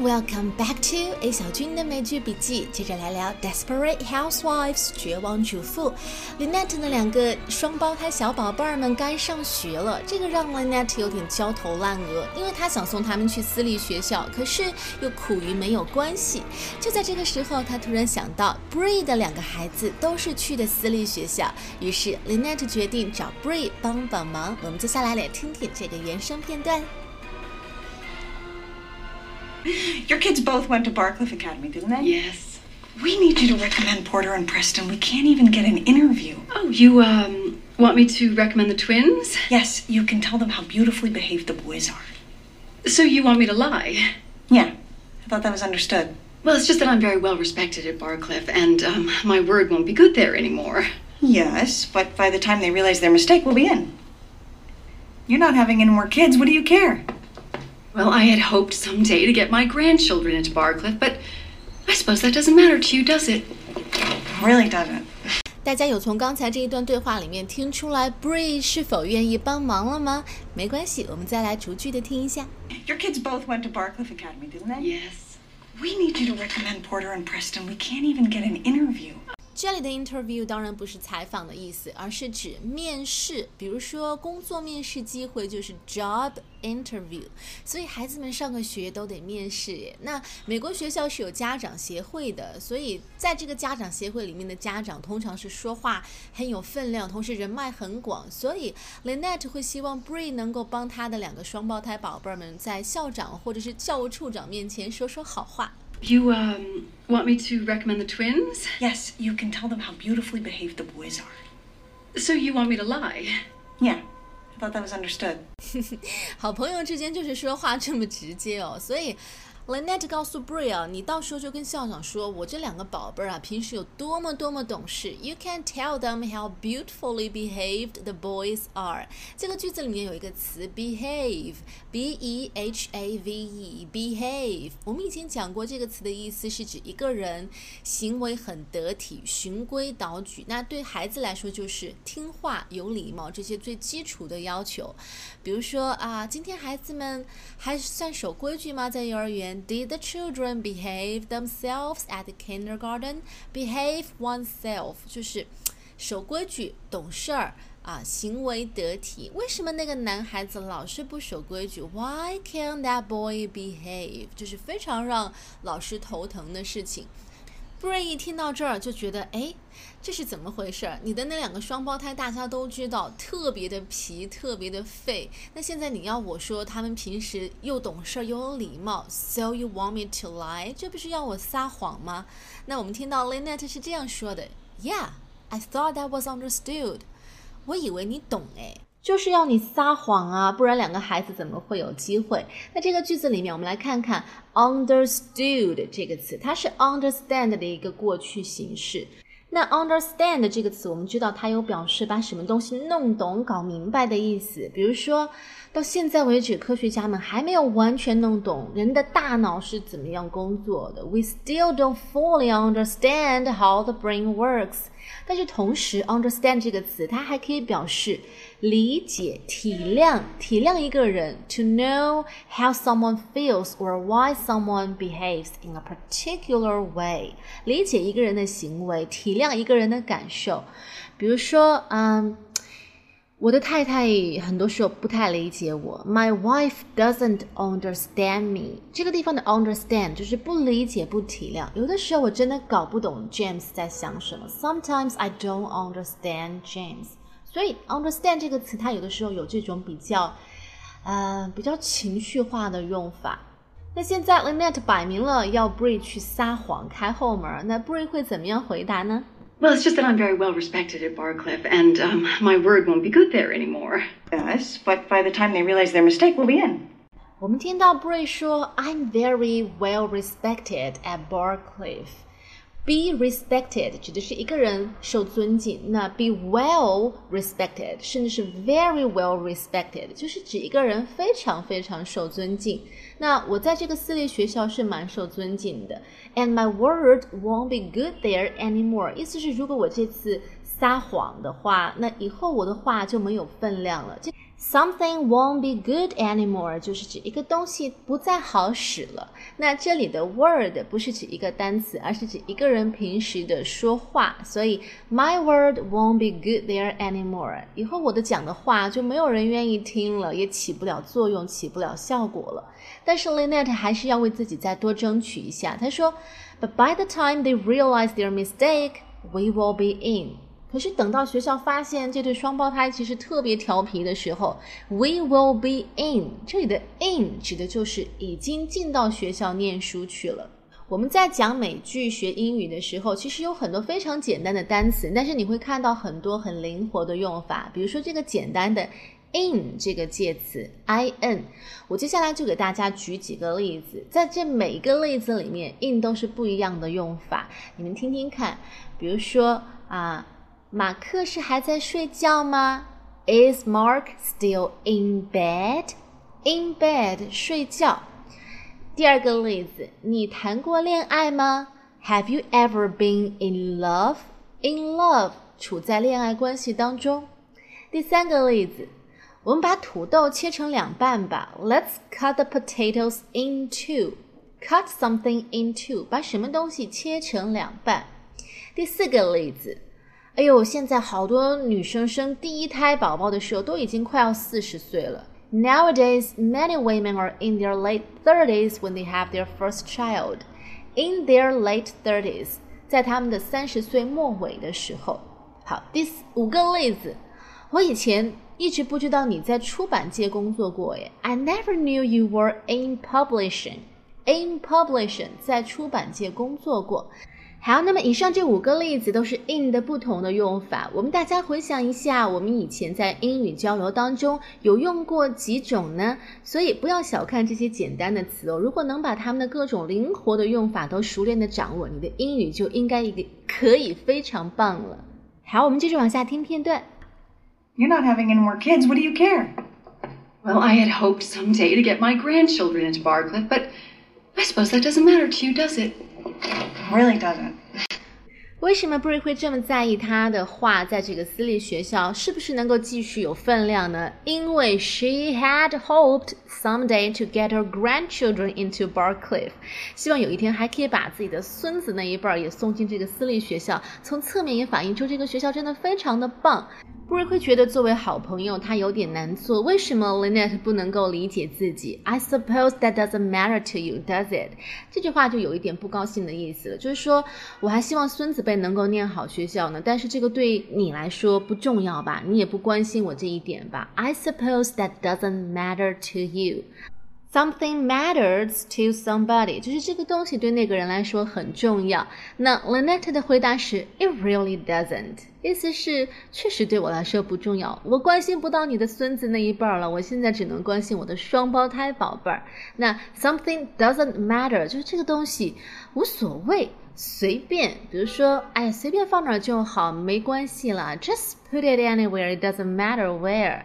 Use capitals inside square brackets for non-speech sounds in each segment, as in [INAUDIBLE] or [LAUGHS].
Welcome back to A 小军的美剧笔记。接着来聊《Desperate Housewives》绝望主妇。Lynette 的两个双胞胎小宝贝儿们该上学了，这个让 Lynette 有点焦头烂额，因为她想送他们去私立学校，可是又苦于没有关系。就在这个时候，她突然想到 Bree 的两个孩子都是去的私立学校，于是 Lynette 决定找 Bree 帮帮忙。我们接下来来听听这个原声片段。Your kids both went to Barcliff Academy, didn't they? Yes. We need you to recommend Porter and Preston. We can't even get an interview. Oh, you um want me to recommend the twins? Yes, you can tell them how beautifully behaved the boys are. So you want me to lie? Yeah, I thought that was understood. Well, it's just that I'm very well respected at Barcliff, and um, my word won't be good there anymore. Yes, but by the time they realize their mistake, we'll be in. You're not having any more kids. What do you care? Well, I had hoped someday to get my grandchildren into Barcliff, but I suppose that doesn't matter to you, does it? Really doesn't. 大家有从刚才这一段对话里面听出来 Bree 是否愿意帮忙了吗？没关系，我们再来逐句的听一下。Your kids both went to Barcliff Academy, didn't they? Yes. We need you to recommend Porter and Preston. We can't even get an interview. 这里的 interview 当然不是采访的意思，而是指面试。比如说工作面试机会就是 job interview。所以孩子们上个学都得面试耶。那美国学校是有家长协会的，所以在这个家长协会里面的家长通常是说话很有分量，同时人脉很广。所以 Lynette 会希望 Bree 能够帮他的两个双胞胎宝贝儿们在校长或者是教务处长面前说说好话。You um want me to recommend the twins? Yes, you can tell them how beautifully behaved the boys are. So you want me to lie? Yeah, I thought that was understood. [LAUGHS] 好朋友之间就是说话这么直接哦，所以 Lynette 告诉 Brea，你到时候就跟校长说，我这两个宝贝儿啊，平时有多么多么懂事。You can tell them how beautifully behaved the boys are。这个句子里面有一个词 behave，b e h a v e，behave。我们以前讲过这个词的意思是指一个人行为很得体，循规蹈矩。那对孩子来说就是听话、有礼貌这些最基础的要求。比如说啊，今天孩子们还算守规矩吗？在幼儿园？Did the children behave themselves at kindergarten? Behave oneself 就是守规矩、懂事儿啊，行为得体。为什么那个男孩子老是不守规矩？Why can that boy behave？就是非常让老师头疼的事情。布瑞一听到这儿就觉得，哎，这是怎么回事？你的那两个双胞胎大家都知道，特别的皮，特别的废。那现在你要我说他们平时又懂事又有礼貌，So you want me to lie？这不是要我撒谎吗？那我们听到 Lynette 是这样说的：Yeah，I thought that was understood。我以为你懂哎。就是要你撒谎啊，不然两个孩子怎么会有机会？那这个句子里面，我们来看看 understood 这个词，它是 understand 的一个过去形式。那 understand 这个词，我们知道它有表示把什么东西弄懂、搞明白的意思。比如说到现在为止，科学家们还没有完全弄懂人的大脑是怎么样工作的。We still don't fully understand how the brain works。但是同时，understand 这个词，它还可以表示。理解、体谅、体谅一个人，to know how someone feels or why someone behaves in a particular way，理解一个人的行为，体谅一个人的感受。比如说，嗯，我的太太很多时候不太理解我，My wife doesn't understand me。这个地方的 understand 就是不理解、不体谅。有的时候我真的搞不懂 James 在想什么。Sometimes I don't understand James。所以，understand 这个词，它有的时候有这种比较，呃，比较情绪化的用法。那现在 Lynette 摆明了要 Bree 去撒谎开后门，那 Bree 会怎么样回答呢 ？Well, it's just that I'm very well respected at Barcliff, and um, my word won't be good there anymore. Yes, but by the time they realize their mistake, we'll be in. 我们听到 Bree 说，I'm very well respected at Barcliff。 Be respected 指的是一个人受尊敬，那 be well respected 甚至是 very well respected，就是指一个人非常非常受尊敬。那我在这个私立学校是蛮受尊敬的。And my word won't be good there anymore，意思是如果我这次撒谎的话，那以后我的话就没有分量了。Something won't be good anymore，就是指一个东西不再好使了。那这里的 word 不是指一个单词，而是指一个人平时的说话。所以 My word won't be good there anymore。以后我的讲的话就没有人愿意听了，也起不了作用，起不了效果了。但是 Lynette 还是要为自己再多争取一下。他说，But by the time they realize their mistake, we will be in。可是等到学校发现这对双胞胎其实特别调皮的时候，we will be in。这里的 in 指的就是已经进到学校念书去了。我们在讲美剧学英语的时候，其实有很多非常简单的单词，但是你会看到很多很灵活的用法。比如说这个简单的 in 这个介词 i n，我接下来就给大家举几个例子，在这每一个例子里面，in 都是不一样的用法，你们听听看。比如说啊。马克是还在睡觉吗？Is Mark still in bed? In bed 睡觉。第二个例子，你谈过恋爱吗？Have you ever been in love? In love 处在恋爱关系当中。第三个例子，我们把土豆切成两半吧。Let's cut the potatoes in two. Cut something in two，把什么东西切成两半。第四个例子。哎呦，现在好多女生生第一胎宝宝的时候都已经快要四十岁了。Nowadays, many women are in their late thirties when they have their first child. In their late thirties，在他们的三十岁末尾的时候。好，第五个例子，我以前一直不知道你在出版界工作过耶。I never knew you were in publishing. In publishing，在出版界工作过。 好，那么以上这五个例子都是 in 的不同的用法。我们大家回想一下，我们以前在英语交流当中有用过几种呢？所以不要小看这些简单的词哦。如果能把它们的各种灵活的用法都熟练的掌握，你的英语就应该一个可以非常棒了。好，我们继续往下听片段。You're not having any more kids. What do you care? Well, I had hoped someday to get my grandchildren into Barcliff, but I suppose that doesn't matter to you, does it? Really doesn't. 为什么 Brie 会这么在意他的话在这个私立学校是不是能够继续有分量呢？因为 she had hoped someday to get her grandchildren into Barcliff，希望有一天还可以把自己的孙子那一辈儿也送进这个私立学校。从侧面也反映出这个学校真的非常的棒。布瑞克觉得作为好朋友，他有点难做。为什么 Lynette 不能够理解自己？I suppose that doesn't matter to you, does it？这句话就有一点不高兴的意思了，就是说我还希望孙子辈能够念好学校呢，但是这个对你来说不重要吧？你也不关心我这一点吧？I suppose that doesn't matter to you。Something matters to somebody，就是这个东西对那个人来说很重要。那 Lynette 的回答是 It really doesn't，意思是确实对我来说不重要。我关心不到你的孙子那一辈儿了，我现在只能关心我的双胞胎宝贝儿。那 Something doesn't matter，就是这个东西无所谓，随便。比如说，哎，随便放哪儿就好，没关系啦。Just put it anywhere，it doesn't matter where。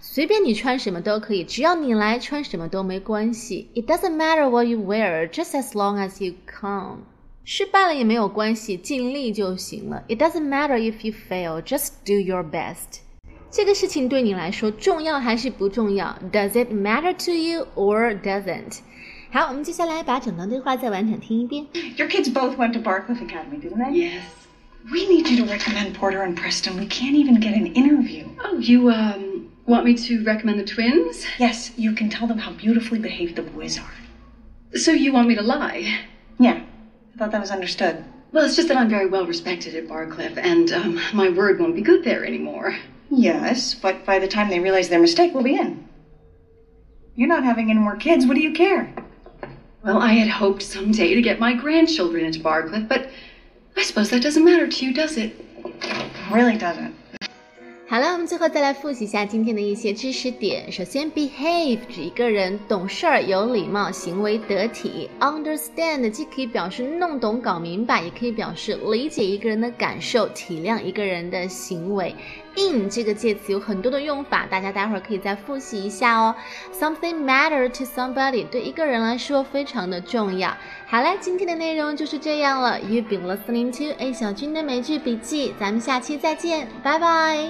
随便你穿什么都可以，只要你来穿什么都没关系。It doesn't matter what you wear, just as long as you come。失败了也没有关系，尽力就行了。It doesn't matter if you fail, just do your best。这个事情对你来说重要还是不重要？Does it matter to you or doesn't？好，我们接下来把整段对话再完整听一遍。Your kids both went to Barcliff Academy, didn't they? Yes. We need you to recommend Porter and Preston. We can't even get an interview. Oh, you, um, Want me to recommend the twins? Yes, you can tell them how beautifully behaved the boys are. So you want me to lie? Yeah, I thought that was understood. Well, it's just that I'm very well respected at Barcliff, and um, my word won't be good there anymore. Yes, but by the time they realize their mistake, we'll be in. You're not having any more kids. What do you care? Well, I had hoped someday to get my grandchildren into Barcliff, but I suppose that doesn't matter to you, does it? Really doesn't. 好了，我们最后再来复习一下今天的一些知识点。首先，behave 指一个人懂事儿、有礼貌、行为得体。understand 既可以表示弄懂、搞明白，也可以表示理解一个人的感受、体谅一个人的行为。In 这个介词有很多的用法，大家待会儿可以再复习一下哦。Something matter to somebody 对一个人来说非常的重要。好了，今天的内容就是这样了。You've been listening to A 小军的美剧笔记，咱们下期再见，拜拜。